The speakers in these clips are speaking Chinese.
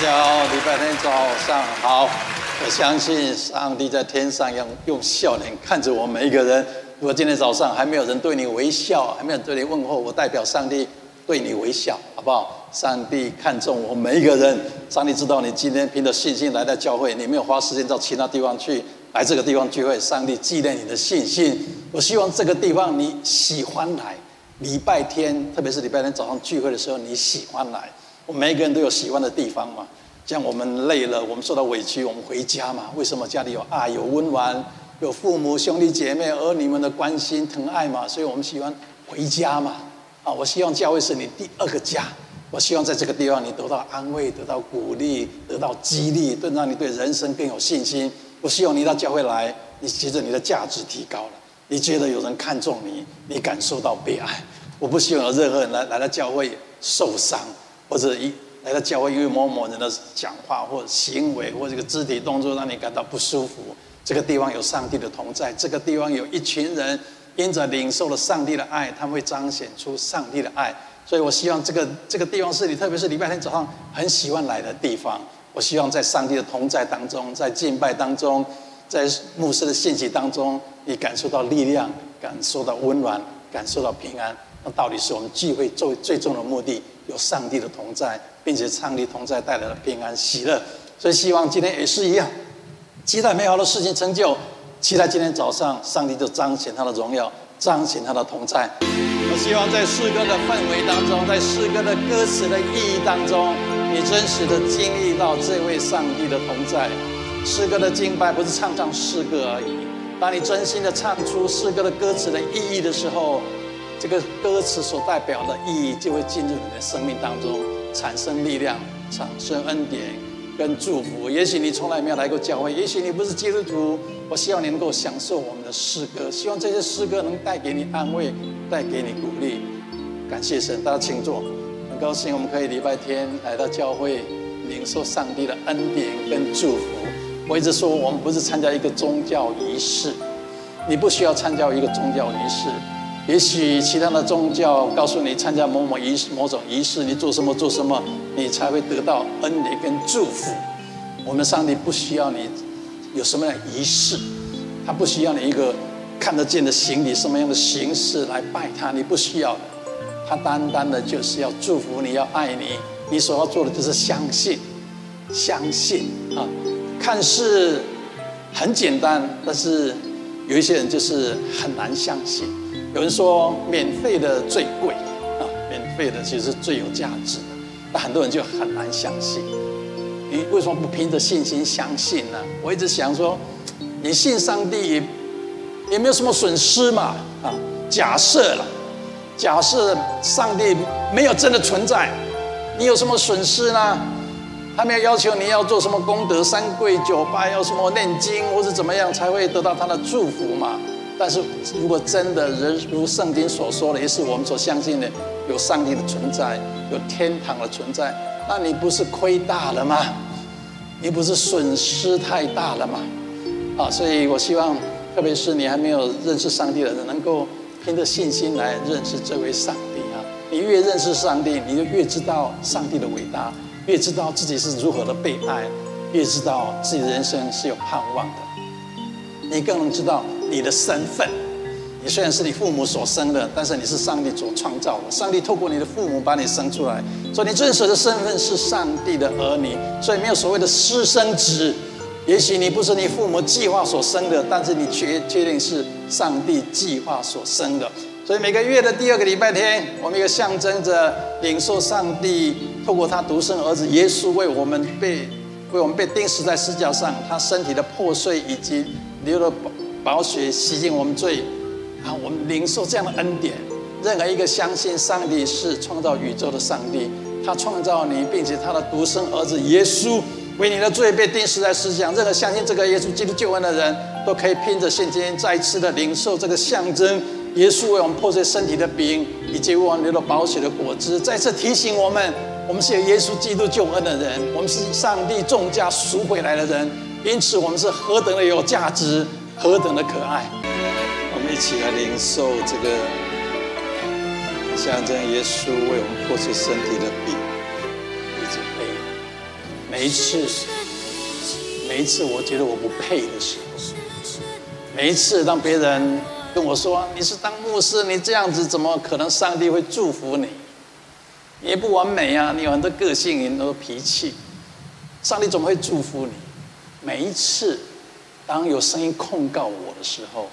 大家好，礼拜天早上好。我相信上帝在天上要用笑脸看着我们每一个人。如果今天早上还没有人对你微笑，还没有人对你问候，我代表上帝对你微笑，好不好？上帝看重我们每一个人。上帝知道你今天凭着信心来到教会，你没有花时间到其他地方去，来这个地方聚会。上帝纪念你的信心。我希望这个地方你喜欢来。礼拜天，特别是礼拜天早上聚会的时候，你喜欢来。我们每个人都有喜欢的地方嘛，像我们累了，我们受到委屈，我们回家嘛。为什么家里有爱、有温暖、有父母、兄弟姐妹、儿女们的关心疼爱嘛？所以我们喜欢回家嘛。啊，我希望教会是你第二个家。我希望在这个地方你得到安慰、得到鼓励、得到激励，更让你对人生更有信心。我希望你到教会来，你觉得你的价值提高了，你觉得有人看重你，你感受到被爱。我不希望有任何人来来到教会受伤。或者一来到教会，因为某某人的讲话或行为或这个肢体动作让你感到不舒服，这个地方有上帝的同在，这个地方有一群人因着领受了上帝的爱，他们会彰显出上帝的爱。所以我希望这个这个地方是你，特别是礼拜天早上很喜欢来的地方。我希望在上帝的同在当中，在敬拜当中，在牧师的信息当中，你感受到力量，感受到温暖，感受到平安。那到底是我们聚会最最终的目的。有上帝的同在，并且上帝同在带来了平安喜乐，所以希望今天也是一样，期待美好的事情成就，期待今天早上上帝就彰显他的荣耀，彰显他的同在。我希望在诗歌的氛围当中，在诗歌的歌词的意义当中，你真实的经历到这位上帝的同在。诗歌的敬拜不是唱唱诗歌而已，当你真心的唱出诗歌的歌词的意义的时候。这个歌词所代表的意义，就会进入你的生命当中，产生力量，产生恩典跟祝福。也许你从来没有来过教会，也许你不是基督徒，我希望你能够享受我们的诗歌，希望这些诗歌能带给你安慰，带给你鼓励。感谢神，大家请坐。很高兴我们可以礼拜天来到教会，领受上帝的恩典跟祝福。我一直说，我们不是参加一个宗教仪式，你不需要参加一个宗教仪式。也许其他的宗教告诉你参加某某仪式、某种仪式，你做什么做什么，你才会得到恩典跟祝福。我们上帝不需要你有什么样的仪式，他不需要你一个看得见的行礼，什么样的形式来拜他，你不需要的。他单单的就是要祝福你，要爱你。你所要做的就是相信，相信啊，看似很简单，但是有一些人就是很难相信。有人说免费的最贵啊，免费的其实是最有价值的，那很多人就很难相信。你为什么不凭着信心相信呢？我一直想说，你信上帝也也没有什么损失嘛啊。假设了，假设上帝没有真的存在，你有什么损失呢？他没有要求你要做什么功德，三跪九拜，要什么念经或是怎么样才会得到他的祝福嘛？但是如果真的人如圣经所说的，也是我们所相信的，有上帝的存在，有天堂的存在，那你不是亏大了吗？你不是损失太大了吗？啊，所以我希望，特别是你还没有认识上帝的人，能够凭着信心来认识这位上帝啊！你越认识上帝，你就越知道上帝的伟大，越知道自己是如何的被爱，越知道自己的人生是有盼望的。你更能知道。你的身份，你虽然是你父母所生的，但是你是上帝所创造的。上帝透过你的父母把你生出来，所以你真实的身份是上帝的儿女。所以没有所谓的私生子。也许你不是你父母计划所生的，但是你确确定是上帝计划所生的。所以每个月的第二个礼拜天，我们一个象征着领受上帝透过他独生儿子耶稣为我们被为我们被钉死在十字架上，他身体的破碎以及流了。宝血洗净我们罪，啊，我们领受这样的恩典。任何一个相信上帝是创造宇宙的上帝，他创造你，并且他的独生儿子耶稣为你的罪被钉死在十字架。任何相信这个耶稣基督救恩的人，都可以凭着信心再次的领受这个象征耶稣为我们破碎身体的饼，以及为我们流了宝血的果汁，再次提醒我们，我们是有耶稣基督救恩的人，我们是上帝重价赎回来的人，因此我们是何等的有价值。何等的可爱！我们一起来领受这个象征耶稣为我们破碎身体的饼以及杯。每一次，每一次我觉得我不配的时候，每一次当别人跟我说你是当牧师，你这样子怎么可能上帝会祝福你？你也不完美啊，你有很多个性，很多脾气，上帝怎么会祝福你？每一次，当有声音控告我的时候，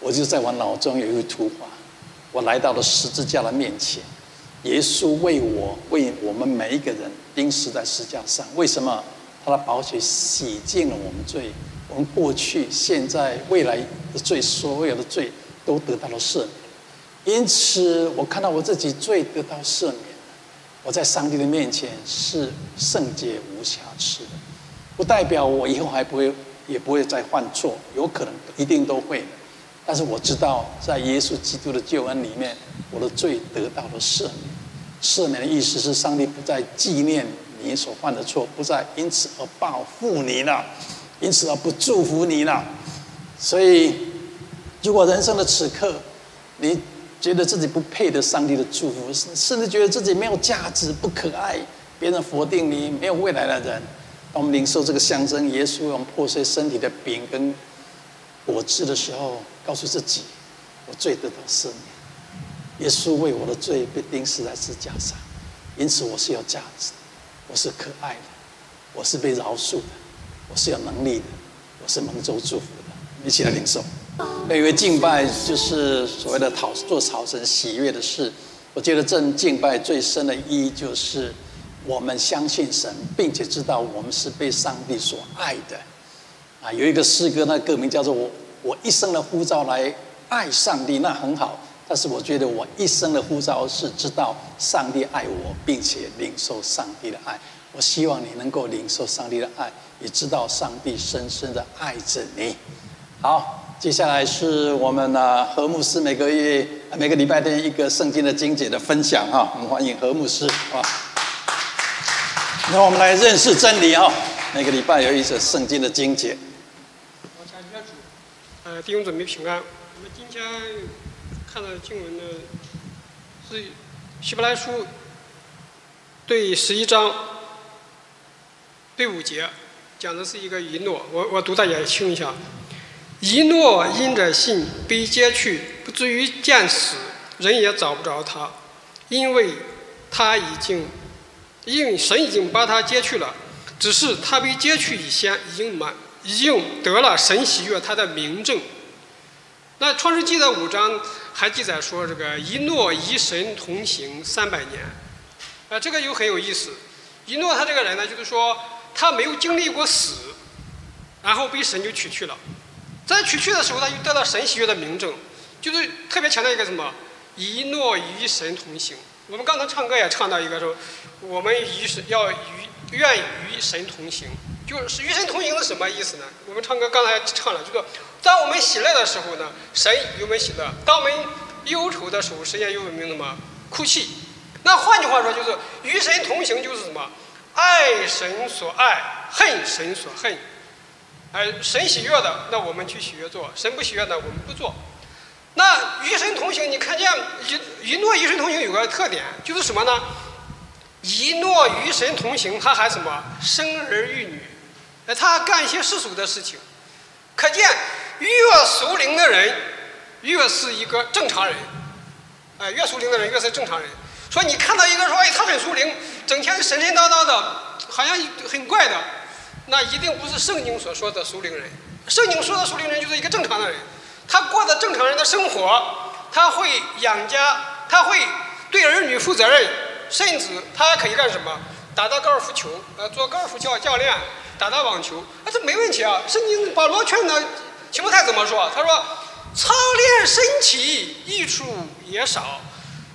我就在我脑中有一个图画，我来到了十字架的面前，耶稣为我为我们每一个人钉死在十字架上。为什么？他的宝血洗净了我们罪，我们过去、现在、未来的罪，所有的罪都得到了赦免。因此，我看到我自己罪得到赦免。我在上帝的面前是圣洁无瑕疵的，不代表我以后还不会，也不会再犯错，有可能一定都会。但是我知道，在耶稣基督的救恩里面，我的罪得到了赦免。赦免的意思是，上帝不再纪念你所犯的错，不再因此而报复你了，因此而不祝福你了。所以，如果人生的此刻，你。觉得自己不配得上帝的祝福，甚至觉得自己没有价值、不可爱，别人否定你，没有未来的人。当我们领受这个象征耶稣用破碎身体的饼跟果汁的时候，告诉自己：我罪得到赦免。耶稣为我的罪被钉死在十字架上，因此我是有价值的，我是可爱的，我是被饶恕的，我是有能力的，我是蒙受祝福的。一起来领受。我以为敬拜就是所谓的讨做讨神喜悦的事。我觉得这敬拜最深的意义就是，我们相信神，并且知道我们是被上帝所爱的。啊，有一个诗歌，那歌名叫做《我我一生的呼召来爱上帝》，那很好。但是我觉得我一生的呼召是知道上帝爱我，并且领受上帝的爱。我希望你能够领受上帝的爱，也知道上帝深深的爱着你。好。接下来是我们呢何牧师每个月每个礼拜天一个圣经的经节的分享哈，我们欢迎何牧师啊。那我们来认识真理哈，每个礼拜有一首圣经的经节。我感谢主，呃，弟兄姊妹平安。我们今天看到的经文呢是希伯来书第十一章第五节，讲的是一个一诺，我我读大家听一下。一诺因着信被接去，不至于见死，人也找不着他，因为他已经，因为神已经把他接去了。只是他被接去以前，已经满，已经得了神喜悦他的名证。那创世纪的五章还记载说，这个一诺与神同行三百年，啊，这个又很有意思。一诺他这个人呢，就是说他没有经历过死，然后被神就取去了。在取去的时候，他就得到神喜悦的名证，就是特别强调一个什么？一诺与神同行。我们刚才唱歌也唱到一个说，我们与神要与愿与神同行，就是与神同行是什么意思呢？我们唱歌刚才唱了，就说当我们喜乐的时候呢，神与我们喜乐；当我们忧愁的时候，神也与我们什么哭泣。那换句话说，就是与神同行就是什么？爱神所爱，恨神所恨。哎，神喜悦的，那我们去喜悦做；神不喜悦的，我们不做。那与神同行，你看见以以诺与神同行有个特点，就是什么呢？一诺与神同行，他还什么？生儿育女，哎，他干一些世俗的事情。可见越熟灵的人，越是一个正常人。哎，越熟灵的人越是正常人。说你看到一个说，哎，他很熟灵，整天神神叨叨的，好像很怪的。那一定不是圣经所说的熟灵人。圣经说的熟灵人就是一个正常的人，他过的正常人的生活，他会养家，他会对儿女负责任，甚至他还可以干什么？打打高尔夫球，呃，做高尔夫教教练，打打网球，啊，这没问题啊。圣经保罗劝呢，提摩太怎么说？他说：操练身体益处也少，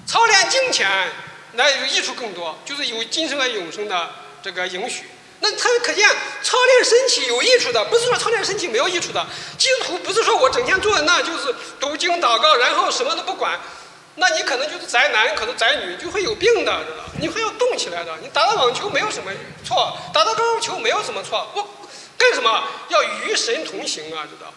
操练金钱那有益处更多，就是有今生和永生的这个允许。那他可见操练身体有益处的，不是说操练身体没有益处的。基督徒不是说我整天坐在那就是读经祷告，然后什么都不管，那你可能就是宅男，可能宅女就会有病的，知道？你会要动起来的。你打打网球没有什么错，打打高尔夫球没有什么错。我干什么要与神同行啊？知道？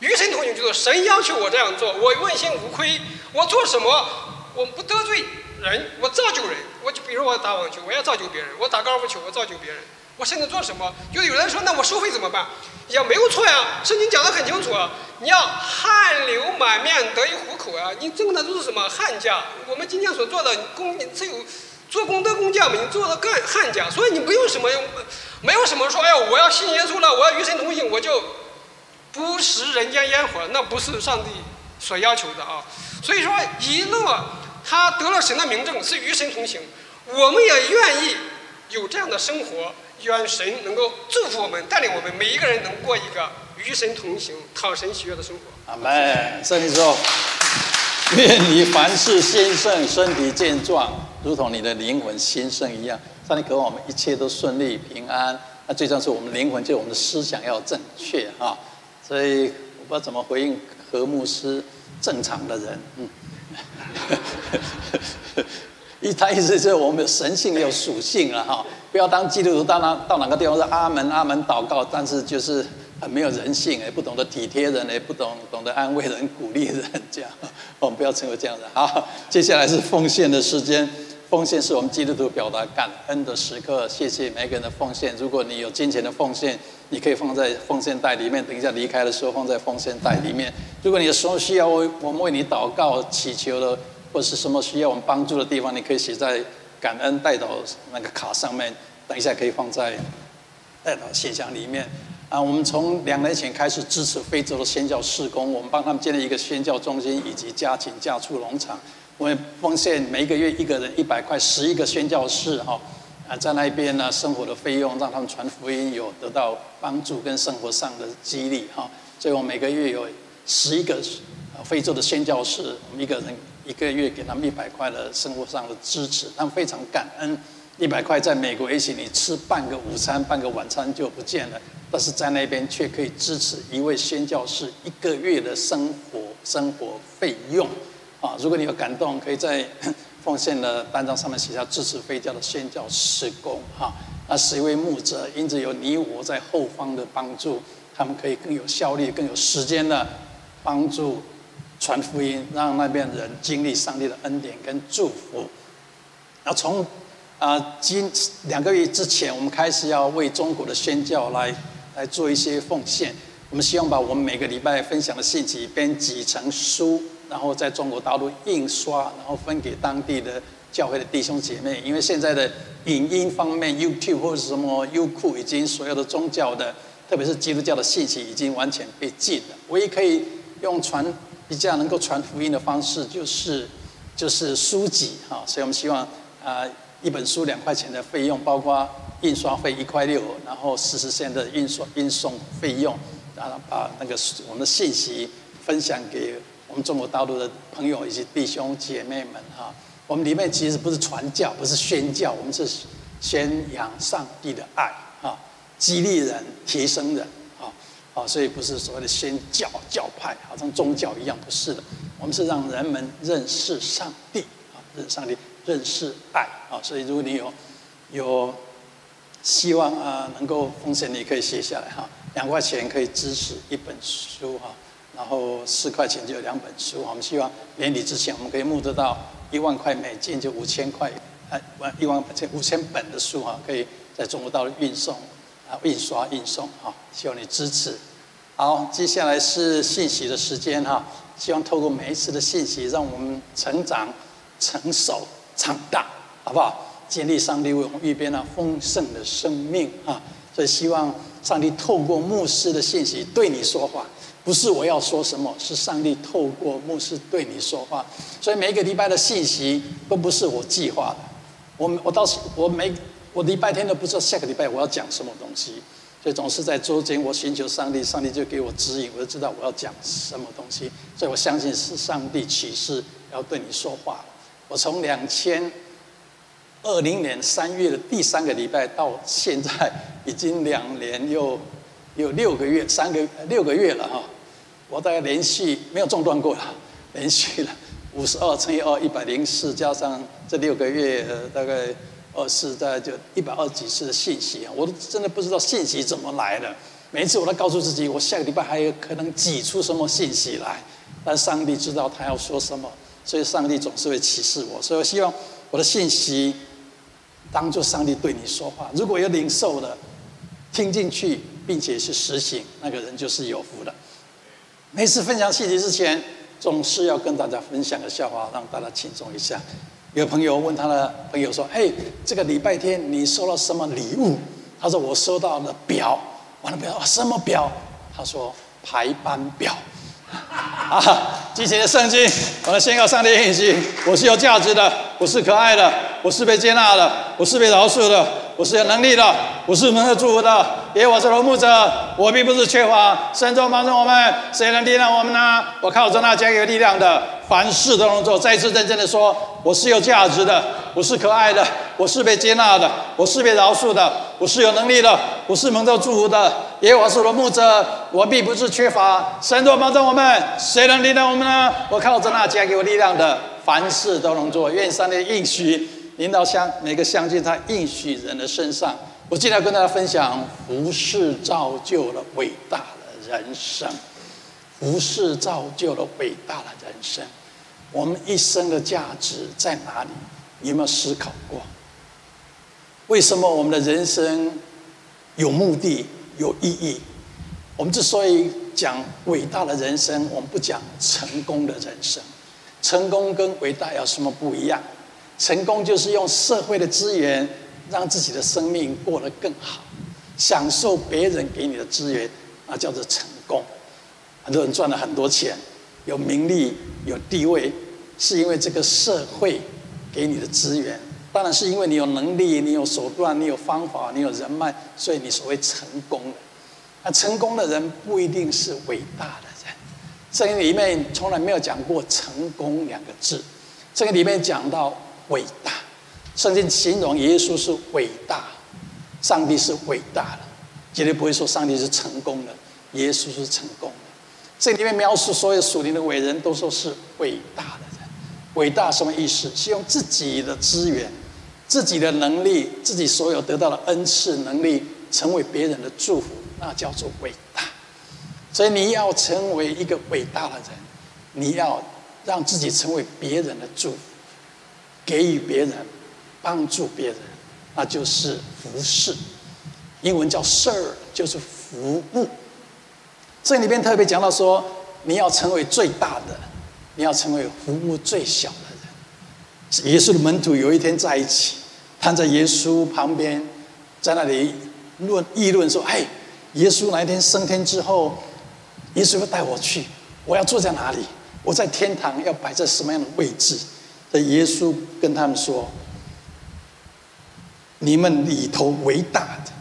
与神同行就是神要求我这样做，我问心无愧。我做什么？我不得罪人，我造就人。我就比如我打网球，我要造就别人；我打高尔夫球，我造就别人。我现在做什么？就有人说，那我收费怎么办？也没有错呀，圣经讲得很清楚，你要汗流满面得以糊口啊！你挣的都是什么汗价？我们今天所做的工，你只有做功德工匠嘛，你做的干汗价，所以你不用什么，没有什么说，哎呀，我要信耶稣了，我要与神同行，我就不食人间烟火，那不是上帝所要求的啊！所以说，一诺他得了神的明证，是与神同行，我们也愿意有这样的生活。愿神能够祝福我们，带领我们每一个人能过一个与神同行、讨神喜悦的生活。阿门。圣经说：“ 愿你凡事兴盛，身体健壮，如同你的灵魂兴盛一样。”上帝渴望我们一切都顺利平安。那最重要是我们灵魂，就是我们的思想要正确哈。所以我不知道怎么回应何牧师正常的人，嗯。一，他意思就是我们的神性有属性了哈，不要当基督徒到哪到哪个地方是阿门阿门祷告，但是就是很没有人性，也不懂得体贴人，也不懂懂得安慰人、鼓励人，这样我们不要成为这样的。好，接下来是奉献的时间，奉献是我们基督徒表达感恩的时刻，谢谢每个人的奉献。如果你有金钱的奉献，你可以放在奉献袋里面，等一下离开的时候放在奉献袋里面。如果你有什么需要为我们为你祷告祈求的。或是什么需要我们帮助的地方，你可以写在感恩带到那个卡上面。等一下可以放在带到信箱里面。啊，我们从两年前开始支持非洲的宣教事工，我们帮他们建立一个宣教中心以及家禽家畜农场。我们奉献每个月一个人一百块，十一个宣教士哈啊，在那边呢生活的费用，让他们传福音有得到帮助跟生活上的激励哈。所以我每个月有十一个非洲的宣教士，我们一个人。一个月给他们一百块的生活上的支持，他们非常感恩。一百块在美国也许你吃半个午餐、半个晚餐就不见了，但是在那边却可以支持一位宣教士一个月的生活生活费用。啊，如果你有感动，可以在 奉献的单张上面写下支持非教的宣教事工。哈，那十一位牧者，因此有你我在后方的帮助，他们可以更有效率、更有时间的帮助。传福音，让那边人经历上帝的恩典跟祝福。那从啊，今两个月之前，我们开始要为中国的宣教来来做一些奉献。我们希望把我们每个礼拜分享的信息编辑成书，然后在中国大陆印刷，然后分给当地的教会的弟兄姐妹。因为现在的影音方面，YouTube 或者什么优酷，已经所有的宗教的，特别是基督教的信息已经完全被禁了。唯一可以用传。比较能够传福音的方式就是就是书籍哈，所以我们希望啊一本书两块钱的费用，包括印刷费一块六，然后四十线的印刷运送费用，然后把那个我们的信息分享给我们中国大陆的朋友以及弟兄姐妹们哈。我们里面其实不是传教，不是宣教，我们是宣扬上帝的爱啊，激励人，提升人。啊，所以不是所谓的宣教教派，好像宗教一样，不是的。我们是让人们认识上帝，啊，认识上帝，认识爱，啊。所以如果你有有希望啊，能够奉献，你可以写下来哈。两块钱可以支持一本书哈，然后四块钱就有两本书。我们希望年底之前，我们可以募得到一万块美金，就五千块，哎，一万五千本的书哈，可以在中国大陆运送。啊，印刷、印送，哈，希望你支持。好，接下来是信息的时间，哈，希望透过每一次的信息，让我们成长、成熟、长大，好不好？建立上帝为我们预备了丰盛的生命，啊，所以希望上帝透过牧师的信息对你说话，不是我要说什么，是上帝透过牧师对你说话。所以每一个礼拜的信息都不是我计划的，我我到时我每。我礼拜天都不知道下个礼拜我要讲什么东西，所以总是在周间我寻求上帝，上帝就给我指引，我就知道我要讲什么东西。所以我相信是上帝启示要对你说话。我从两千二零年三月的第三个礼拜到现在，已经两年又有六个月，三个六个月了哈。我大概连续没有中断过了，连续了五十二乘以二一百零四，加上这六个月大概。二是在就一百二十几次的信息啊，我都真的不知道信息怎么来的。每一次我都告诉自己，我下个礼拜还有可能挤出什么信息来，但上帝知道他要说什么，所以上帝总是会启示我。所以我希望我的信息当做上帝对你说话。如果有领受的，听进去，并且是实行，那个人就是有福的。每次分享信息之前，总是要跟大家分享个笑话，让大家轻松一下。有朋友问他的朋友说：“嘿，这个礼拜天你收了什么礼物？”他说：“我收到了表。”完了表，什么表？他说：“排班表。”啊！积极的圣经，我们宣告上帝的应许：我是有价值的，我是可爱的，我是被接纳的，我是被饶恕的，我是有能力的，我是蒙受祝福的。耶我是我的牧者，我并不是缺乏。神中帮助我们，谁能力量我们呢？我靠着那加给力量的，凡事都能做。再次认真的说，我是有价值的，我是可爱的，我是被接纳的，我是被饶恕的，我是有能力的，我是蒙受祝福的。耶我是我的牧者，我并不是缺乏。神中帮助我们，谁能力量我们呢？我靠着那加给我力量的，凡事都能做。愿上帝应许领导相每个相信他应许人的身上。我今天要跟大家分享服事造就了伟大的人生。服事造就了伟大的人生。我们一生的价值在哪里？你有没有思考过？为什么我们的人生有目的、有意义？我们之所以讲伟大的人生，我们不讲成功的人生。成功跟伟大有什么不一样？成功就是用社会的资源。让自己的生命过得更好，享受别人给你的资源，那叫做成功。很多人赚了很多钱，有名利、有地位，是因为这个社会给你的资源。当然是因为你有能力、你有手段、你有方法、你有人脉，所以你所谓成功了。那成功的人不一定是伟大的人。这个里面从来没有讲过“成功”两个字，这个里面讲到伟大。圣经形容耶稣是伟大，上帝是伟大的，绝对不会说上帝是成功的，耶稣是成功的。这里面描述所有属灵的伟人都说是伟大的人。伟大什么意思？是用自己的资源、自己的能力、自己所有得到的恩赐能力，成为别人的祝福，那叫做伟大。所以你要成为一个伟大的人，你要让自己成为别人的祝福，给予别人。帮助别人，那就是服侍。英文叫 sir 就是服务。这里边特别讲到说，你要成为最大的，你要成为服务最小的人。耶稣的门徒有一天在一起，躺在耶稣旁边，在那里论议论说：“哎，耶稣哪一天升天之后，耶稣要带我去，我要坐在哪里？我在天堂要摆在什么样的位置？”这耶稣跟他们说。你们里头为大的，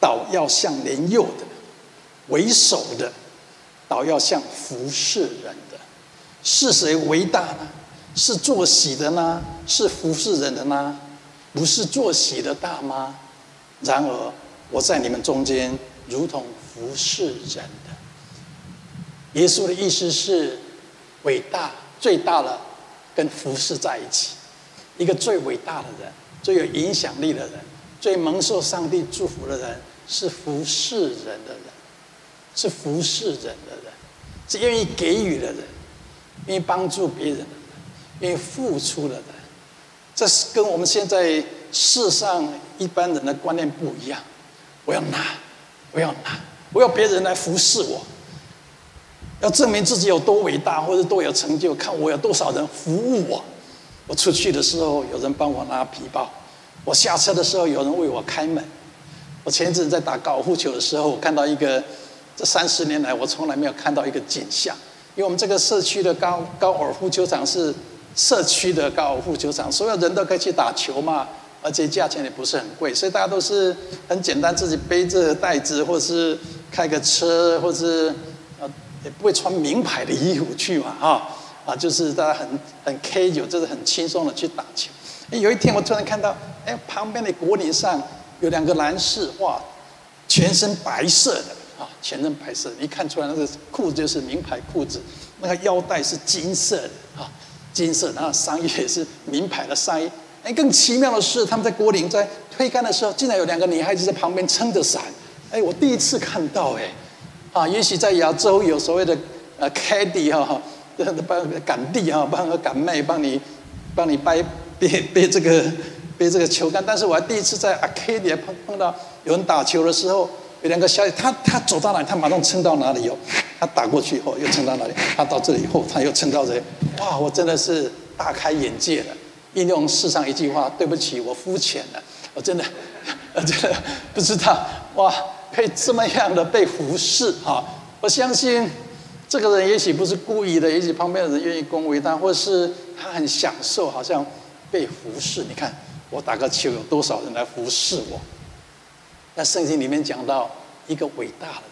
倒要像年幼的；为首的，倒要像服侍人的。是谁为大呢？是做喜的呢？是服侍人的呢？不是做喜的大吗？然而我在你们中间，如同服侍人的。耶稣的意思是，伟大最大的跟服侍在一起，一个最伟大的人。最有影响力的人，最蒙受上帝祝福的人，是服侍人的人，是服侍人的人，是愿意给予的人，愿意帮助别人的人，愿意付出的人。这是跟我们现在世上一般人的观念不一样。我要拿，我要拿，我要别人来服侍我，要证明自己有多伟大或者多有成就，看我有多少人服务我。我出去的时候，有人帮我拿皮包；我下车的时候，有人为我开门。我前一阵在打高尔夫球的时候，我看到一个，这三十年来我从来没有看到一个景象。因为我们这个社区的高高尔夫球场是社区的高尔夫球场，所有人都可以去打球嘛，而且价钱也不是很贵，所以大家都是很简单，自己背着袋子，或是开个车，或是也不会穿名牌的衣服去嘛，啊。啊，就是大家很很 casual，就是很轻松的去打球。哎，有一天我突然看到，哎，旁边的果岭上有两个男士，哇，全身白色的啊，全身白色，一看出来那个裤子就是名牌裤子，那个腰带是金色的啊，金色，然后上衣也是名牌的上衣。哎，更奇妙的是，他们在果岭在推杆的时候，竟然有两个女孩子在旁边撑着伞。哎，我第一次看到，哎，啊，也许在亚洲有所谓的呃 caddy 哈。帮赶地哈，帮个赶妹，帮你，帮你掰背背这个背这个球杆。但是我还第一次在 Acadia 碰碰到有人打球的时候，有两个小他他走到哪里，他马上撑到哪里哦。他打过去以后又撑到哪里，他到这里以后他又撑到这里。哇，我真的是大开眼界了。应用世上一句话，对不起，我肤浅了。我真的，我真的不知道哇，可以这么样的被服侍哈。我相信这个人也许不是故意的，也许旁边的人愿意恭维他，或是他很享受，好像被服侍。你看我打个球，有多少人来服侍我？那圣经里面讲到一个伟大的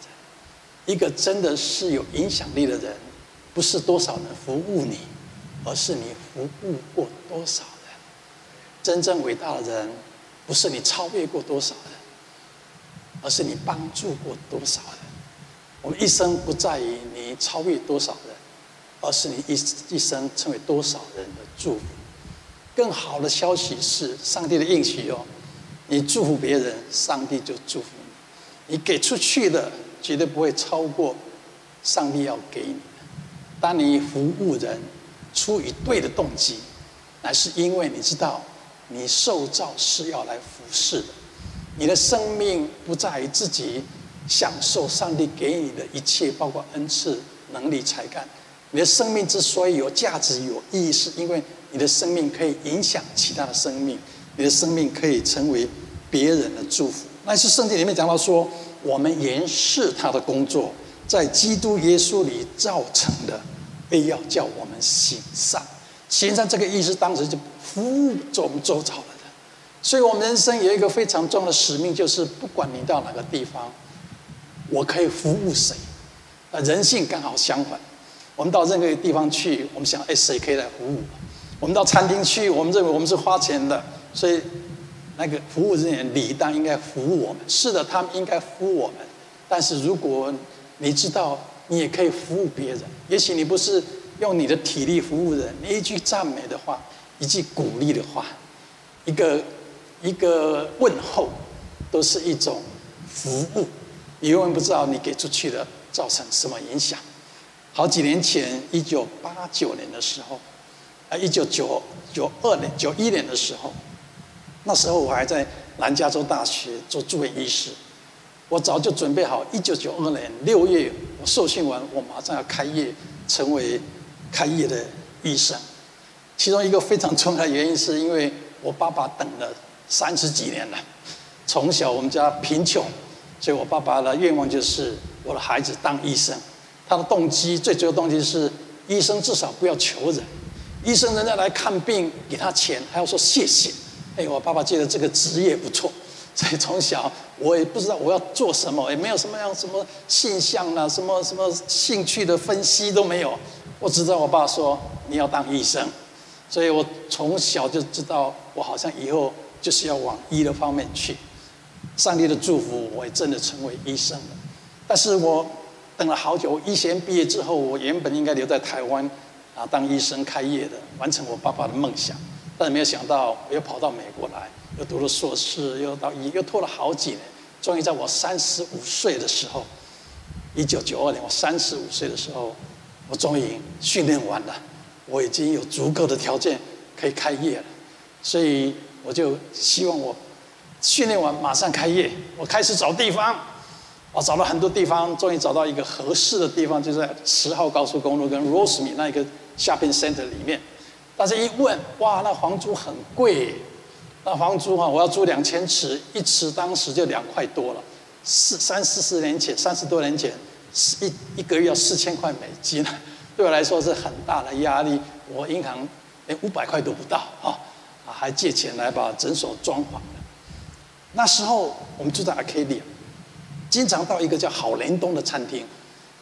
人，一个真的是有影响力的人，不是多少人服务你，而是你服务过多少人。真正伟大的人，不是你超越过多少人，而是你帮助过多少人。我们一生不在于你超越多少人，而是你一一生成为多少人的祝福。更好的消息是，上帝的应许哦，你祝福别人，上帝就祝福你。你给出去的绝对不会超过上帝要给你的。当你服务人，出于对的动机，乃是因为你知道。你受造是要来服侍的，你的生命不在于自己享受上帝给你的一切，包括恩赐、能力、才干。你的生命之所以有价值、有意义，是因为你的生命可以影响其他的生命，你的生命可以成为别人的祝福。那是圣经里面讲到说，我们延续他的工作，在基督耶稣里造成的，为要叫我们行善。行善这个意思，当时就。服务周周遭的，所以我们人生有一个非常重要的使命，就是不管你到哪个地方，我可以服务谁。啊，人性刚好相反，我们到任何一个地方去，我们想，哎，谁可以来服务我？我们到餐厅去，我们认为我们是花钱的，所以那个服务人员理当应该服务我们。是的，他们应该服务我们。但是如果你知道，你也可以服务别人，也许你不是用你的体力服务人，你一句赞美的话。一句鼓励的话，一个一个问候，都是一种服务。你永远不知道你给出去的造成什么影响。好几年前，一九八九年的时候，啊，一九九九二年、九一年的时候，那时候我还在南加州大学做住院医师，我早就准备好，一九九二年六月我受训完，我马上要开业，成为开业的医生。其中一个非常重要的原因，是因为我爸爸等了三十几年了。从小我们家贫穷，所以我爸爸的愿望就是我的孩子当医生。他的动机最主要动机是，医生至少不要求人，医生人家来看病给他钱，还要说谢谢。哎，我爸爸觉得这个职业不错，所以从小我也不知道我要做什么，也没有什么样什么现象啊，什么什么兴趣的分析都没有。我只知道我爸说你要当医生。所以我从小就知道，我好像以后就是要往医的方面去。上帝的祝福，我也真的成为医生了。但是我等了好久，医学院毕业之后，我原本应该留在台湾啊当医生开业的，完成我爸爸的梦想。但是没有想到，我又跑到美国来，又读了硕士，又到医，又拖了好几年。终于在我三十五岁的时候，一九九二年，我三十五岁的时候，我终于训练完了。我已经有足够的条件可以开业了，所以我就希望我训练完马上开业。我开始找地方，我找了很多地方，终于找到一个合适的地方，就在十号高速公路跟 Roseme 那一个 shopping center 里面。但是一问，哇，那房租很贵，那房租哈，我要租两千尺，一尺当时就两块多了，四三四十年前，三十多年前，一一个月要四千块美金。对我来说是很大的压力，我银行连五百块都不到啊，还借钱来把诊所装潢。那时候我们住在 Arcadia，经常到一个叫好联东的餐厅，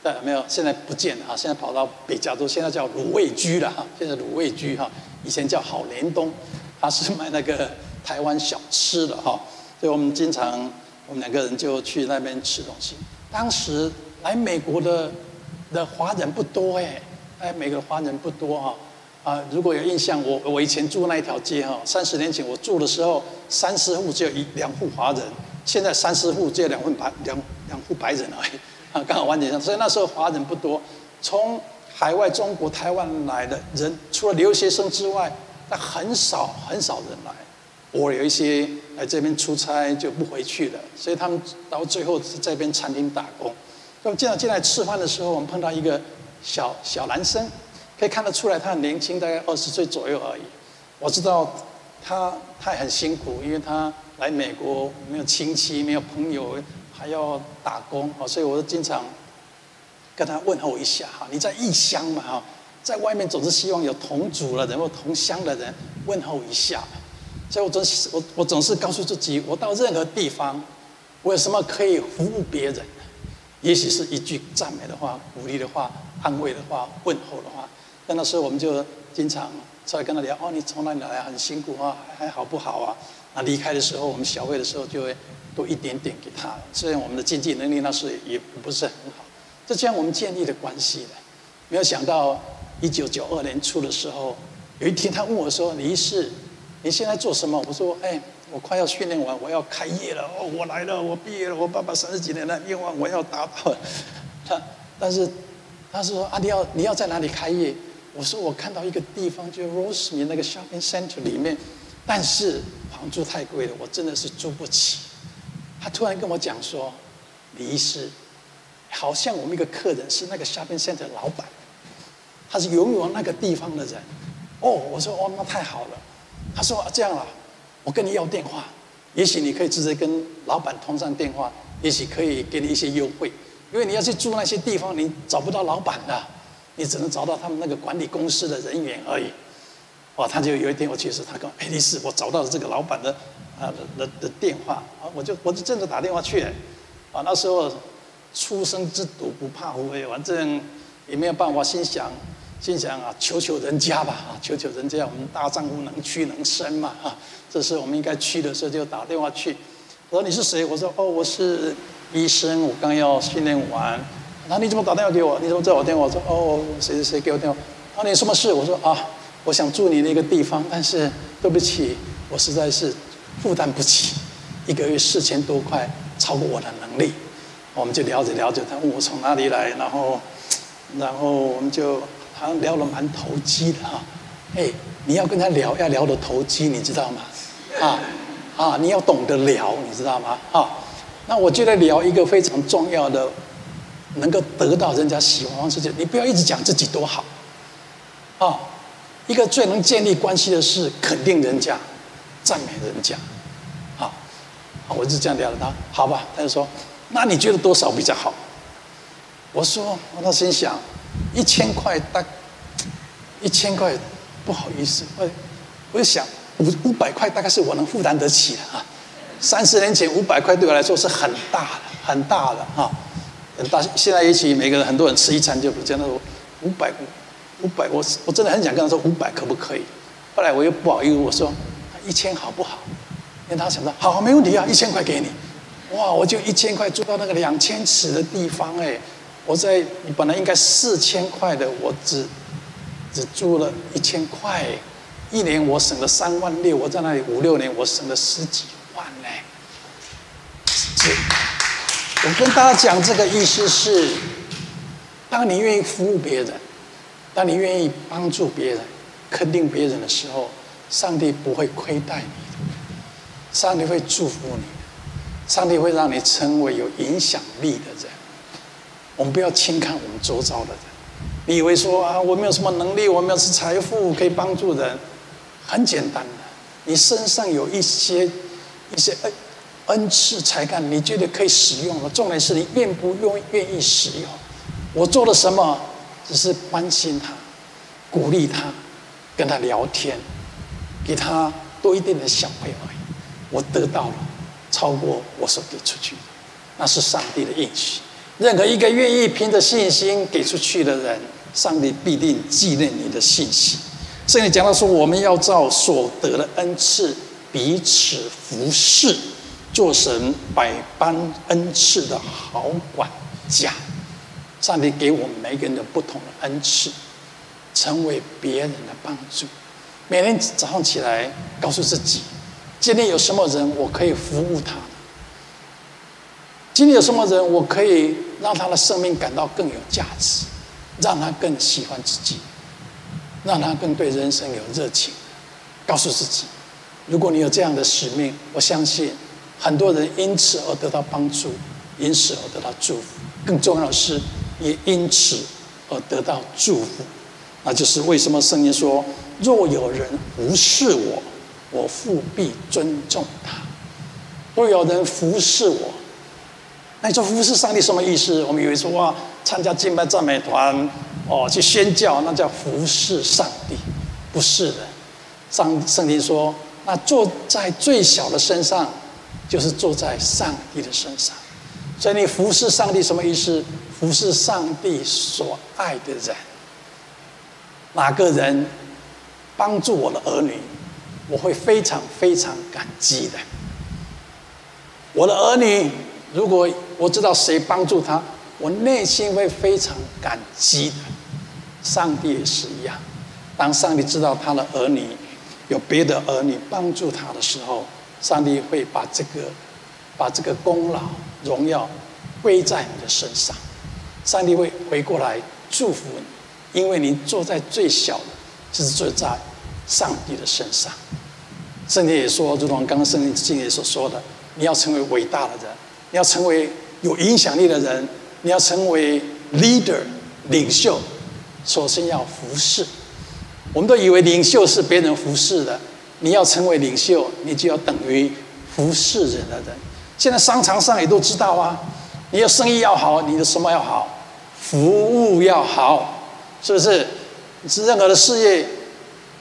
对，没有，现在不见了啊，现在跑到北加州，现在叫卤味居了哈，现在卤味居哈，以前叫好联东，他是卖那个台湾小吃的哈，所以我们经常我们两个人就去那边吃东西。当时来美国的。的华人不多哎，哎，每个华人不多哈，啊，如果有印象，我我以前住那一条街哈，三十年前我住的时候，三十户只有一两户华人，现在三十户只有两户白两两户白人而已，啊，刚好完全相反，所以那时候华人不多，从海外中国台湾来的人，除了留学生之外，那很少很少人来，我有一些来这边出差就不回去了，所以他们到最后是在这边餐厅打工。那么经常进来吃饭的时候，我们碰到一个小小男生，可以看得出来他很年轻，大概二十岁左右而已。我知道他他也很辛苦，因为他来美国没有亲戚，没有朋友，还要打工啊，所以我就经常跟他问候一下哈。你在异乡嘛哈，在外面总是希望有同族的人或同乡的人问候一下。所以我总是我我总是告诉自己，我到任何地方，我有什么可以服务别人。也许是一句赞美的话、鼓励的话、安慰的话、问候的话。但那时候我们就经常出来跟他聊：“哦，你从哪里来？很辛苦啊，还好不好啊？”那离开的时候，我们小费的时候就会多一点点给他。虽然我们的经济能力那时也不是很好，就这样我们建立的关系的。没有想到一九九二年初的时候，有一天他问我说：“李医师，你现在做什么？”我说：“哎。”我快要训练完，我要开业了哦！我来了，我毕业了，我爸爸三十几年的愿望我要达到了。他，但是他是说啊，你要你要在哪里开业？我说我看到一个地方，就是 Rosemead 那个 shopping center 里面，但是房租太贵了，我真的是租不起。他突然跟我讲说，李医师，好像我们一个客人是那个 shopping center 的老板，他是拥有那个地方的人。哦，我说哦，那太好了。他说啊，这样了。我跟你要电话，也许你可以直接跟老板通上电话，也许可以给你一些优惠。因为你要去住那些地方，你找不到老板的，你只能找到他们那个管理公司的人员而已。哇，他就有一天我去的时，他跟我，哎，李师，我找到了这个老板的啊的的电话啊，我就我就真的打电话去。啊，那时候初生之犊不怕虎，反正也没有办法，心想。心想啊，求求人家吧，啊，求求人家，我们大丈夫能屈能伸嘛，啊，这时我们应该去的时候就打电话去。我说你是谁？我说哦，我是医生，我刚要训练完。那你怎么打电话给我？你怎么知道我电话？我说哦，谁谁谁给我电话？啊，你什么事？我说啊，我想住你那个地方，但是对不起，我实在是负担不起，一个月四千多块，超过我的能力。我们就聊着聊着，他问我从哪里来，然后，然后我们就。好像聊得蛮投机的哈，哎，你要跟他聊，要聊得投机，你知道吗？啊啊，你要懂得聊，你知道吗？啊，那我觉得聊一个非常重要的，能够得到人家喜欢方式，就你不要一直讲自己多好，啊，一个最能建立关系的是肯定人家，赞美人家，啊，我就这样聊了他，好吧？他就说，那你觉得多少比较好？我说，我那心想。一千块大，一千块不好意思，我我就想五五百块大概是我能负担得起的啊。三十年前五百块对我来说是很大的，很大的哈。很大，现在也许每个人很多人吃一餐就不这样说五百五五百，我我真的很想跟他说五百可不可以？后来我又不好意思，我说一千好不好？因为他想到好，没问题啊，一千块给你。哇，我就一千块住到那个两千尺的地方哎。我在你本来应该四千块的，我只只租了一千块，一年我省了三万六，我在那里五六年，我省了十几万呢。我跟大家讲这个意思是，当你愿意服务别人，当你愿意帮助别人、肯定别人的时候，上帝不会亏待你的，上帝会祝福你，上帝会让你成为有影响力的人。我们不要轻看我们周遭的人，你以为说啊，我没有什么能力，我没有是财富可以帮助人，很简单的，你身上有一些一些恩赐才干，你觉得可以使用的，重点是你愿不愿愿意使用。我做了什么？只是关心他，鼓励他，跟他聊天，给他多一点的小费而已。我得到了超过我所给出去的，那是上帝的应许。任何一个愿意凭着信心给出去的人，上帝必定纪念你的信心。圣经讲到说，我们要照所得的恩赐彼此服侍，做神百般恩赐的好管家。上帝给我们每个人的不同的恩赐，成为别人的帮助。每天早上起来，告诉自己，今天有什么人我可以服务他。今天有什么人，我可以让他的生命感到更有价值，让他更喜欢自己，让他更对人生有热情。告诉自己，如果你有这样的使命，我相信很多人因此而得到帮助，因此而得到祝福。更重要的是，也因此而得到祝福。那就是为什么圣经说：“若有人服侍我，我父必尊重他。”若有人服侍我，那你说服侍上帝什么意思？我们以为说哇，参加敬拜赞美团，哦，去宣教，那叫服侍上帝，不是的。上圣经说，那坐在最小的身上，就是坐在上帝的身上。所以你服侍上帝什么意思？服侍上帝所爱的人。哪个人帮助我的儿女，我会非常非常感激的。我的儿女，如果我知道谁帮助他，我内心会非常感激的。上帝也是一样，当上帝知道他的儿女有别的儿女帮助他的时候，上帝会把这个把这个功劳荣耀归在你的身上，上帝会回过来祝福你。因为你坐在最小的，就是坐在上帝的身上。圣经也说，如同刚刚圣经也所说的，你要成为伟大的人，你要成为有影响力的人，你要成为 leader 领袖，首先要服侍。我们都以为领袖是别人服侍的，你要成为领袖，你就要等于服侍人的人。现在商场上也都知道啊，你要生意要好，你的什么要好？服务要好。是不是？是任何的事业，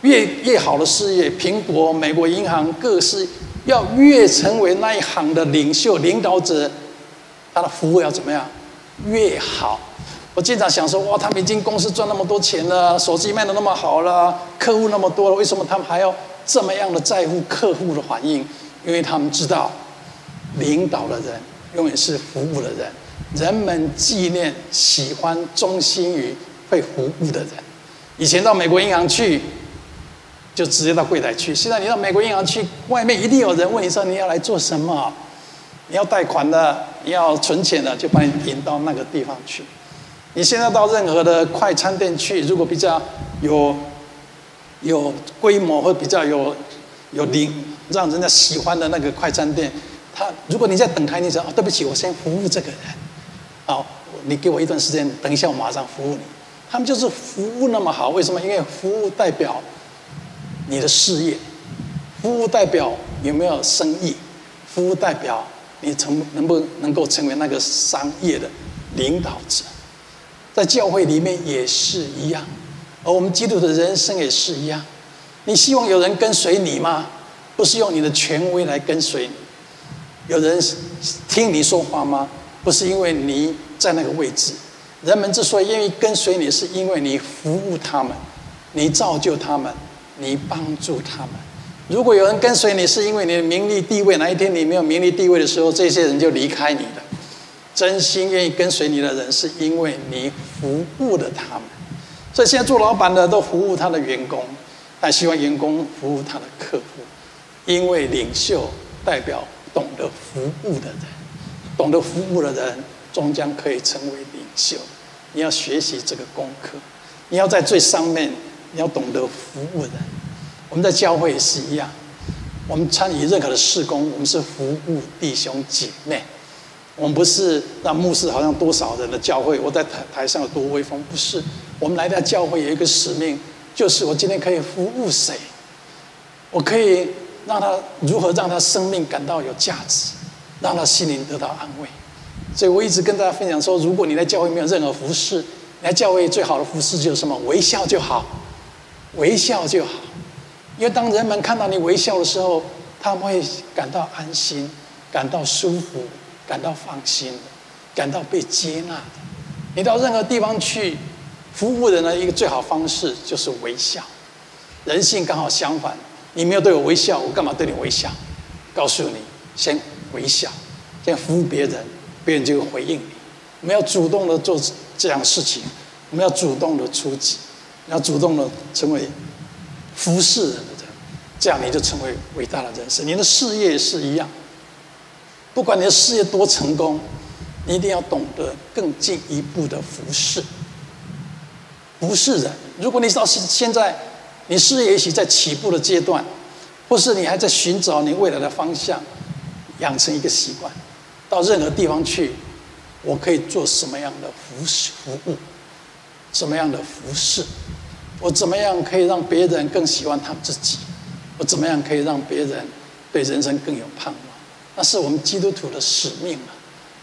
越越好的事业，苹果、美国银行、各式，要越成为那一行的领袖、领导者，他的服务要怎么样？越好。我经常想说，哇，他们已经公司赚那么多钱了，手机卖得那么好了，客户那么多了，为什么他们还要这么样的在乎客户的反应？因为他们知道，领导的人永远是服务的人，人们纪念、喜欢、忠心于。会服务的人，以前到美国银行去，就直接到柜台去。现在你到美国银行去，外面一定有人问你说，你要来做什么？你要贷款的，你要存钱的，就把你引到那个地方去。你现在到任何的快餐店去，如果比较有有规模或比较有有灵让人家喜欢的那个快餐店，他如果你在等台，你说哦，对不起，我先服务这个人。好，你给我一段时间，等一下我马上服务你。他们就是服务那么好，为什么？因为服务代表你的事业，服务代表有没有生意，服务代表你成能不能够成为那个商业的领导者。在教会里面也是一样，而我们基督的人生也是一样。你希望有人跟随你吗？不是用你的权威来跟随你。有人听你说话吗？不是因为你在那个位置。人们之所以愿意跟随你，是因为你服务他们，你造就他们，你帮助他们。如果有人跟随你，是因为你的名利地位，哪一天你没有名利地位的时候，这些人就离开你了。真心愿意跟随你的人，是因为你服务了他们。所以现在做老板的都服务他的员工，但希望员工服务他的客户。因为领袖代表懂得服务的人，懂得服务的人终将可以成为领袖。你要学习这个功课，你要在最上面，你要懂得服务人。我们在教会也是一样，我们参与任何的事工，我们是服务弟兄姐妹。我们不是让牧师好像多少人的教会，我在台台上有多威风，不是。我们来到教会有一个使命，就是我今天可以服务谁，我可以让他如何让他生命感到有价值，让他心灵得到安慰。所以我一直跟大家分享说，如果你来教会没有任何服侍，来教会最好的服侍就是什么？微笑就好，微笑就好。因为当人们看到你微笑的时候，他们会感到安心，感到舒服，感到放心，感到被接纳。你到任何地方去服务人的一个最好方式就是微笑。人性刚好相反，你没有对我微笑，我干嘛对你微笑？告诉你，先微笑，先服务别人。别人就会回应你。我们要主动的做这样的事情，我们要主动的出击，要主动的成为服侍人的人，这样你就成为伟大的人士。你的事业是一样，不管你的事业多成功，你一定要懂得更进一步的服侍。服侍人，如果你到现现在，你事业也许在起步的阶段，或是你还在寻找你未来的方向，养成一个习惯，到任何地方去，我可以做什么样的服侍服务，什么样的服侍，我怎么样可以让别人更喜欢他自己，我怎么样可以让别人对人生更有盼望？那是我们基督徒的使命嘛，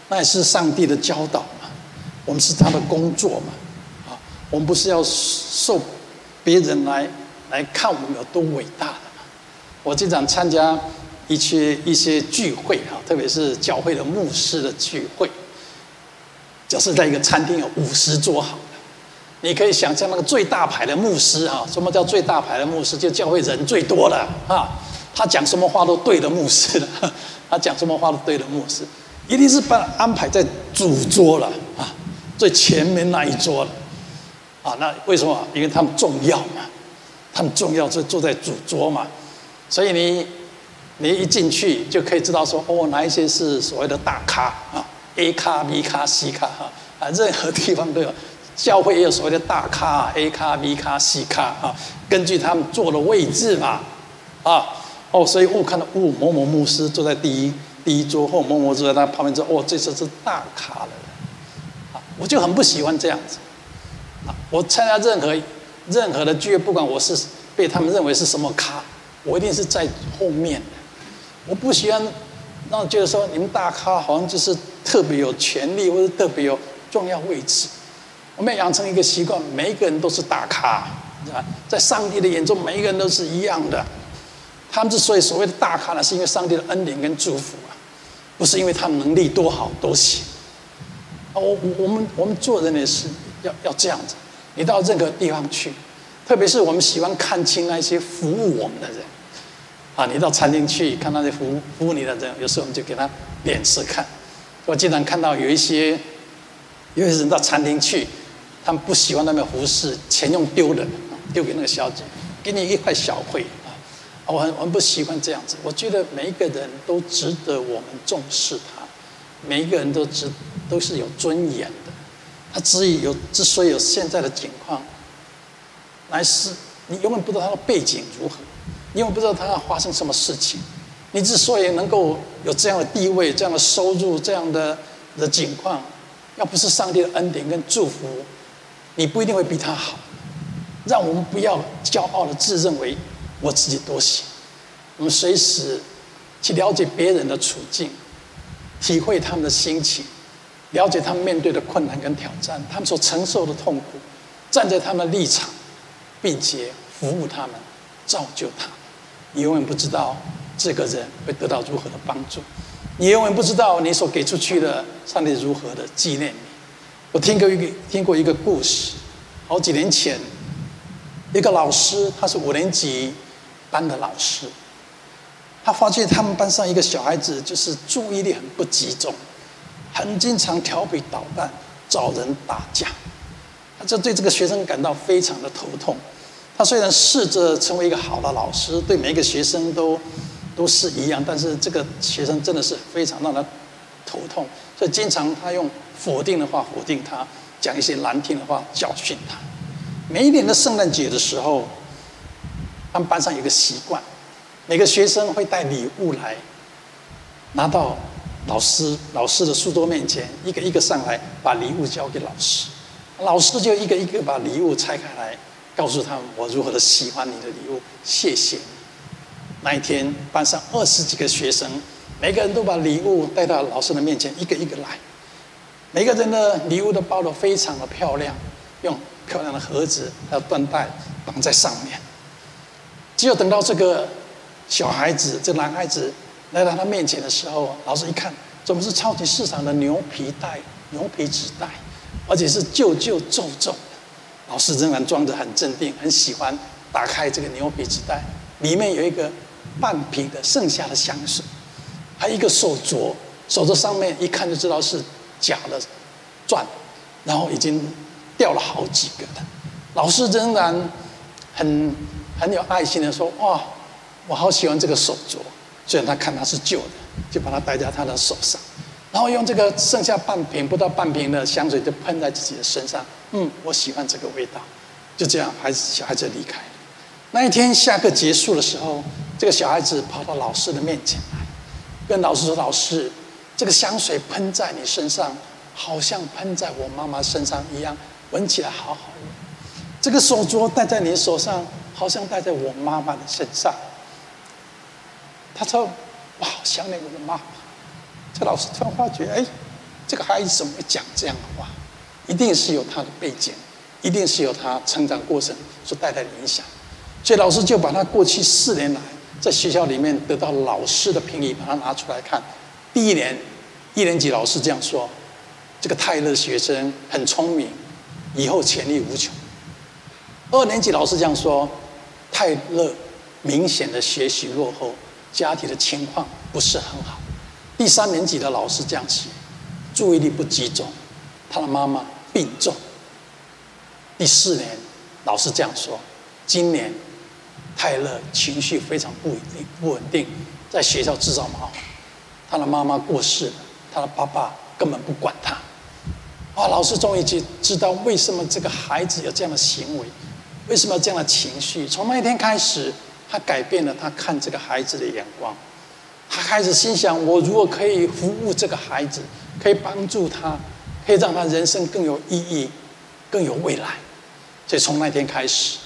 那也是上帝的教导嘛，我们是他的工作嘛，我们不是要受别人来来看我们有多伟大的。我经常参加一些一些聚会哈，特别是教会的牧师的聚会，就是在一个餐厅有五十桌好了，你可以想象那个最大牌的牧师哈，什么叫最大牌的牧师？就教会人最多的啊，他讲什么话都对的牧师了，他讲什么话都对的牧师，一定是把安排在主桌了啊，最前面那一桌了啊。那为什么？因为他们重要嘛，他们重要就坐在主桌嘛。所以你，你一进去就可以知道说，哦，哪一些是所谓的大咖啊？A 咖、B 咖、C 咖哈啊，任何地方都有，教会也有所谓的大咖，A 咖、B 咖、C 咖啊，根据他们坐的位置嘛，啊，哦，所以我看到哦，某某牧师坐在第一第一桌，或某某坐在他旁边说，哦，这次是大咖了，啊，我就很不喜欢这样子，我参加任何任何的聚会，不管我是被他们认为是什么咖。我一定是在后面的，我不喜欢让觉得说你们大咖好像就是特别有权力或者特别有重要位置。我们要养成一个习惯，每一个人都是大咖，在上帝的眼中，每一个人都是一样的。他们之所以所谓的大咖呢，是因为上帝的恩典跟祝福啊，不是因为他们能力多好多行。啊，我我们我们做人也是要要这样子。你到任何地方去。特别是我们喜欢看清那些服务我们的人，啊，你到餐厅去看那些服务服务你的人，有时候我们就给他脸色看。我经常看到有一些有些人到餐厅去，他们不喜欢那边服侍，钱用丢的，丢给那个小姐，给你一块小费啊。我很我很不喜欢这样子。我觉得每一个人都值得我们重视他，每一个人都值都是有尊严的。他之以有之所以有现在的境况。来是，你永远不知道他的背景如何，你永远不知道他要发生什么事情。你之所以能够有这样的地位、这样的收入、这样的的境况，要不是上帝的恩典跟祝福，你不一定会比他好。让我们不要骄傲的自认为我自己多行，我们随时去了解别人的处境，体会他们的心情，了解他们面对的困难跟挑战，他们所承受的痛苦，站在他们的立场。并且服务他们，造就他们。你永远不知道这个人会得到如何的帮助，你永远不知道你所给出去的上帝如何的纪念你。我听过一个听过一个故事，好几年前，一个老师，他是五年级班的老师，他发现他们班上一个小孩子就是注意力很不集中，很经常调皮捣蛋，找人打架。他这对这个学生感到非常的头痛。他虽然试着成为一个好的老师，对每一个学生都都是一样，但是这个学生真的是非常让他头痛。所以经常他用否定的话否定他，讲一些难听的话教训他。每一年的圣诞节的时候，他们班上有个习惯，每个学生会带礼物来，拿到老师老师的书桌面前，一个一个上来把礼物交给老师。老师就一个一个把礼物拆开来，告诉他们我如何的喜欢你的礼物，谢谢。那一天，班上二十几个学生，每个人都把礼物带到老师的面前，一个一个来。每个人的礼物都包得非常的漂亮，用漂亮的盒子还有缎带绑在上面。只有等到这个小孩子，这男孩子来到他面前的时候，老师一看，怎么是超级市场的牛皮袋、牛皮纸袋？而且是旧旧皱皱的，老师仍然装着很镇定，很喜欢打开这个牛皮纸袋，里面有一个半瓶的剩下的香水，还有一个手镯，手镯上面一看就知道是假的钻，然后已经掉了好几个了。老师仍然很很有爱心的说：“哇，我好喜欢这个手镯，虽然他看它是旧的，就把它戴在他的手上。”然后用这个剩下半瓶不到半瓶的香水就喷在自己的身上，嗯，我喜欢这个味道，就这样，孩子小孩子离开了。那一天下课结束的时候，这个小孩子跑到老师的面前来，跟老师说：“老师，这个香水喷在你身上，好像喷在我妈妈身上一样，闻起来好好闻。这个手镯戴在你手上，好像戴在我妈妈的身上。”他说：“我好想念我的妈妈。”这老师突然发觉，哎，这个孩子怎么讲这样的话？一定是有他的背景，一定是有他成长过程所带来的影响。所以老师就把他过去四年来在学校里面得到老师的评语，把他拿出来看。第一年，一年级老师这样说：“这个泰勒学生很聪明，以后潜力无穷。”二年级老师这样说：“泰勒明显的学习落后，家庭的情况不是很好。”第三年级的老师这样写：“注意力不集中，他的妈妈病重。”第四年，老师这样说：“今年。”泰勒情绪非常不稳定，不稳定，在学校制造麻烦。他的妈妈过世了，他的爸爸根本不管他。啊，老师终于知知道为什么这个孩子有这样的行为，为什么这样的情绪。从那一天开始，他改变了他看这个孩子的眼光。他开始心想：我如果可以服务这个孩子，可以帮助他，可以让他人生更有意义，更有未来。所以从那天开始。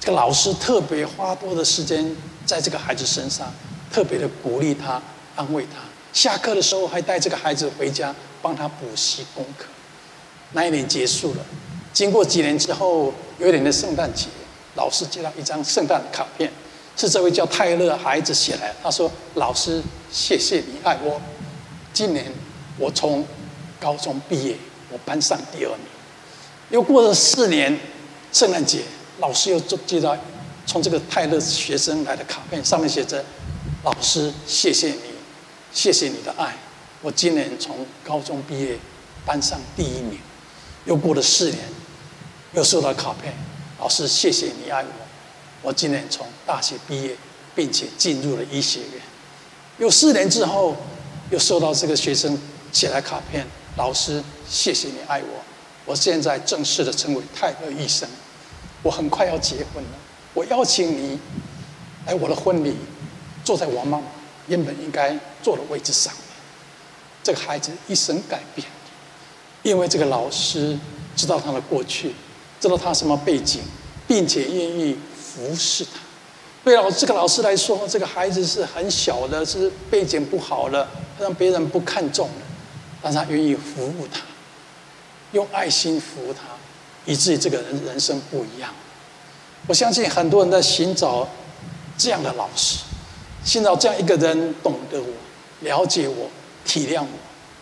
这个老师特别花多的时间在这个孩子身上，特别的鼓励他、安慰他。下课的时候还带这个孩子回家，帮他补习功课。那一年结束了，经过几年之后，有一年的圣诞节，老师接到一张圣诞卡片，是这位叫泰勒的孩子写来。他说：“老师，谢谢你爱我。今年我从高中毕业，我班上第二名。又过了四年，圣诞节。”老师又接到从这个泰勒学生来的卡片，上面写着：“老师，谢谢你，谢谢你的爱。我今年从高中毕业，班上第一名。又过了四年，又收到卡片，老师，谢谢你爱我。我今年从大学毕业，并且进入了医学院。又四年之后，又收到这个学生写来卡片，老师，谢谢你爱我。我现在正式的成为泰勒医生。”我很快要结婚了，我邀请你来我的婚礼，坐在我妈妈原本应该坐的位置上面。这个孩子一生改变，因为这个老师知道他的过去，知道他什么背景，并且愿意服侍他。对老这个老师来说，这个孩子是很小的，是背景不好的，让别人不看重的，但是他愿意服务他，用爱心服务他。以至于这个人人生不一样。我相信很多人在寻找这样的老师，寻找这样一个人懂得我、了解我、体谅我，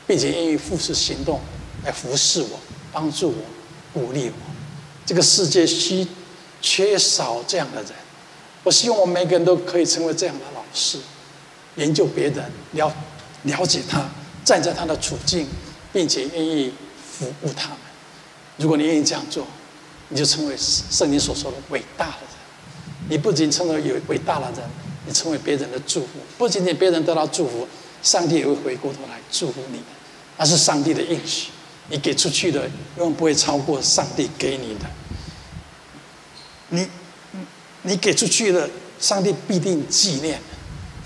并且愿意付出行动来服侍我、帮助我、鼓励我。这个世界需缺少这样的人。我希望我们每个人都可以成为这样的老师，研究别人，了了解他，站在他的处境，并且愿意服务他们。如果你愿意这样做，你就成为圣经所说的伟大的人。你不仅成为有伟大的人，你成为别人的祝福。不仅仅别人得到祝福，上帝也会回过头来祝福你。那是上帝的应许，你给出去的永远不会超过上帝给你的。你，你给出去的，上帝必定纪念。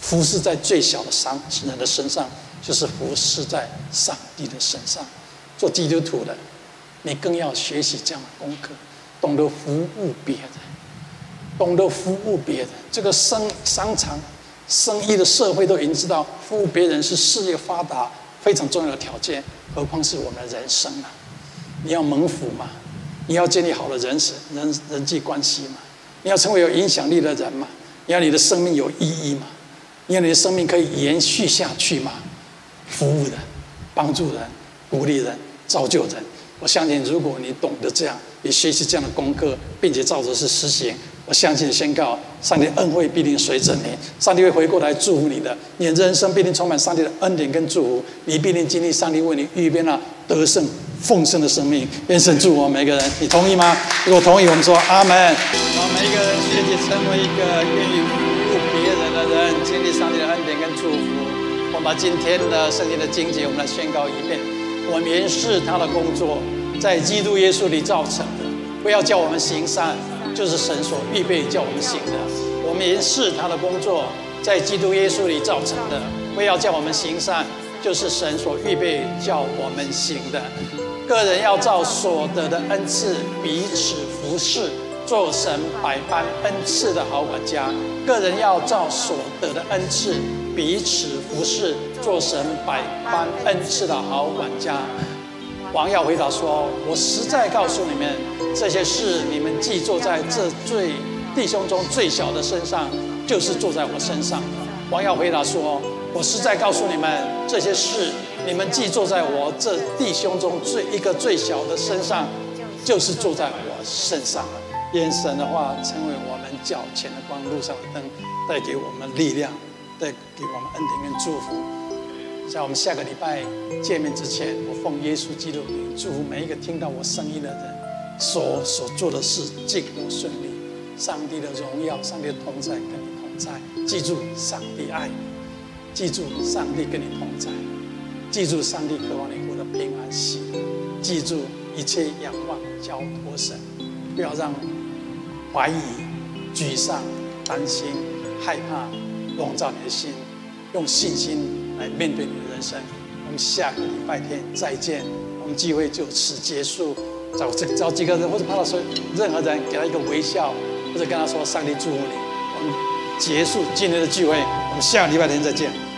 服侍在最小的商人的身上，就是服侍在上帝的身上。做基督徒的。你更要学习这样的功课，懂得服务别人，懂得服务别人。这个生商场、生意的社会都已经知道，服务别人是事业发达非常重要的条件，何况是我们的人生呢？你要蒙福嘛？你要建立好的人生、人人际关系嘛？你要成为有影响力的人嘛？你要你的生命有意义嘛？你要你的生命可以延续下去嘛？服务人、帮助人、鼓励人、造就人。我相信，如果你懂得这样，你学习这样的功课，并且照着是实行，我相信宣告，上帝恩惠必定随着你，上帝会回过来祝福你的，你的人生必定充满上帝的恩典跟祝福，你必定经历上帝为你预备了得胜丰盛的生命。愿神祝福我们每个人，你同意吗？如果同意，我们说阿门。让每一个人学习成为一个愿意服务别人的人，经历上帝的恩典跟祝福。我们把今天的圣经的经节，我们来宣告一遍。我们是他的工作，在基督耶稣里造成的。不要叫我们行善，就是神所预备叫我们行的。我们也是他的工作，在基督耶稣里造成的。为要叫我们行善，就是神所预备叫我们行的。个人要照所得的恩赐彼此服侍，做神百般恩赐的好管家。个人要照所得的恩赐彼此服侍，做神百般恩赐的好管家。王耀回答说：“我实在告诉你们，这些事你们既坐在这最弟兄中最小的身上，就是坐在我身上。”王耀回答说：“我实在告诉你们，这些事你们既坐在我这弟兄中最一个最小的身上，就是坐在我身上了。”愿神的话成为我们脚前的光，路上的灯，带给我们力量，带给我们恩典跟祝福。在我们下个礼拜见面之前，我奉耶稣基督名祝福每一个听到我声音的人，所所做的事尽都顺利。上帝的荣耀，上帝的同在跟你同在。记住，上帝爱你；记住，上帝跟你同在；记住，上帝渴望你活得平安喜乐；记住，一切仰望交托神，不要让怀疑、沮丧、担心、害怕笼罩你的心，用信心。来面对你的人生，我们下个礼拜天再见。我们聚会就此结束。找这找几个人，或者碰到说任何人，给他一个微笑，或者跟他说上帝祝福你。我们结束今天的聚会，我们下礼拜天再见。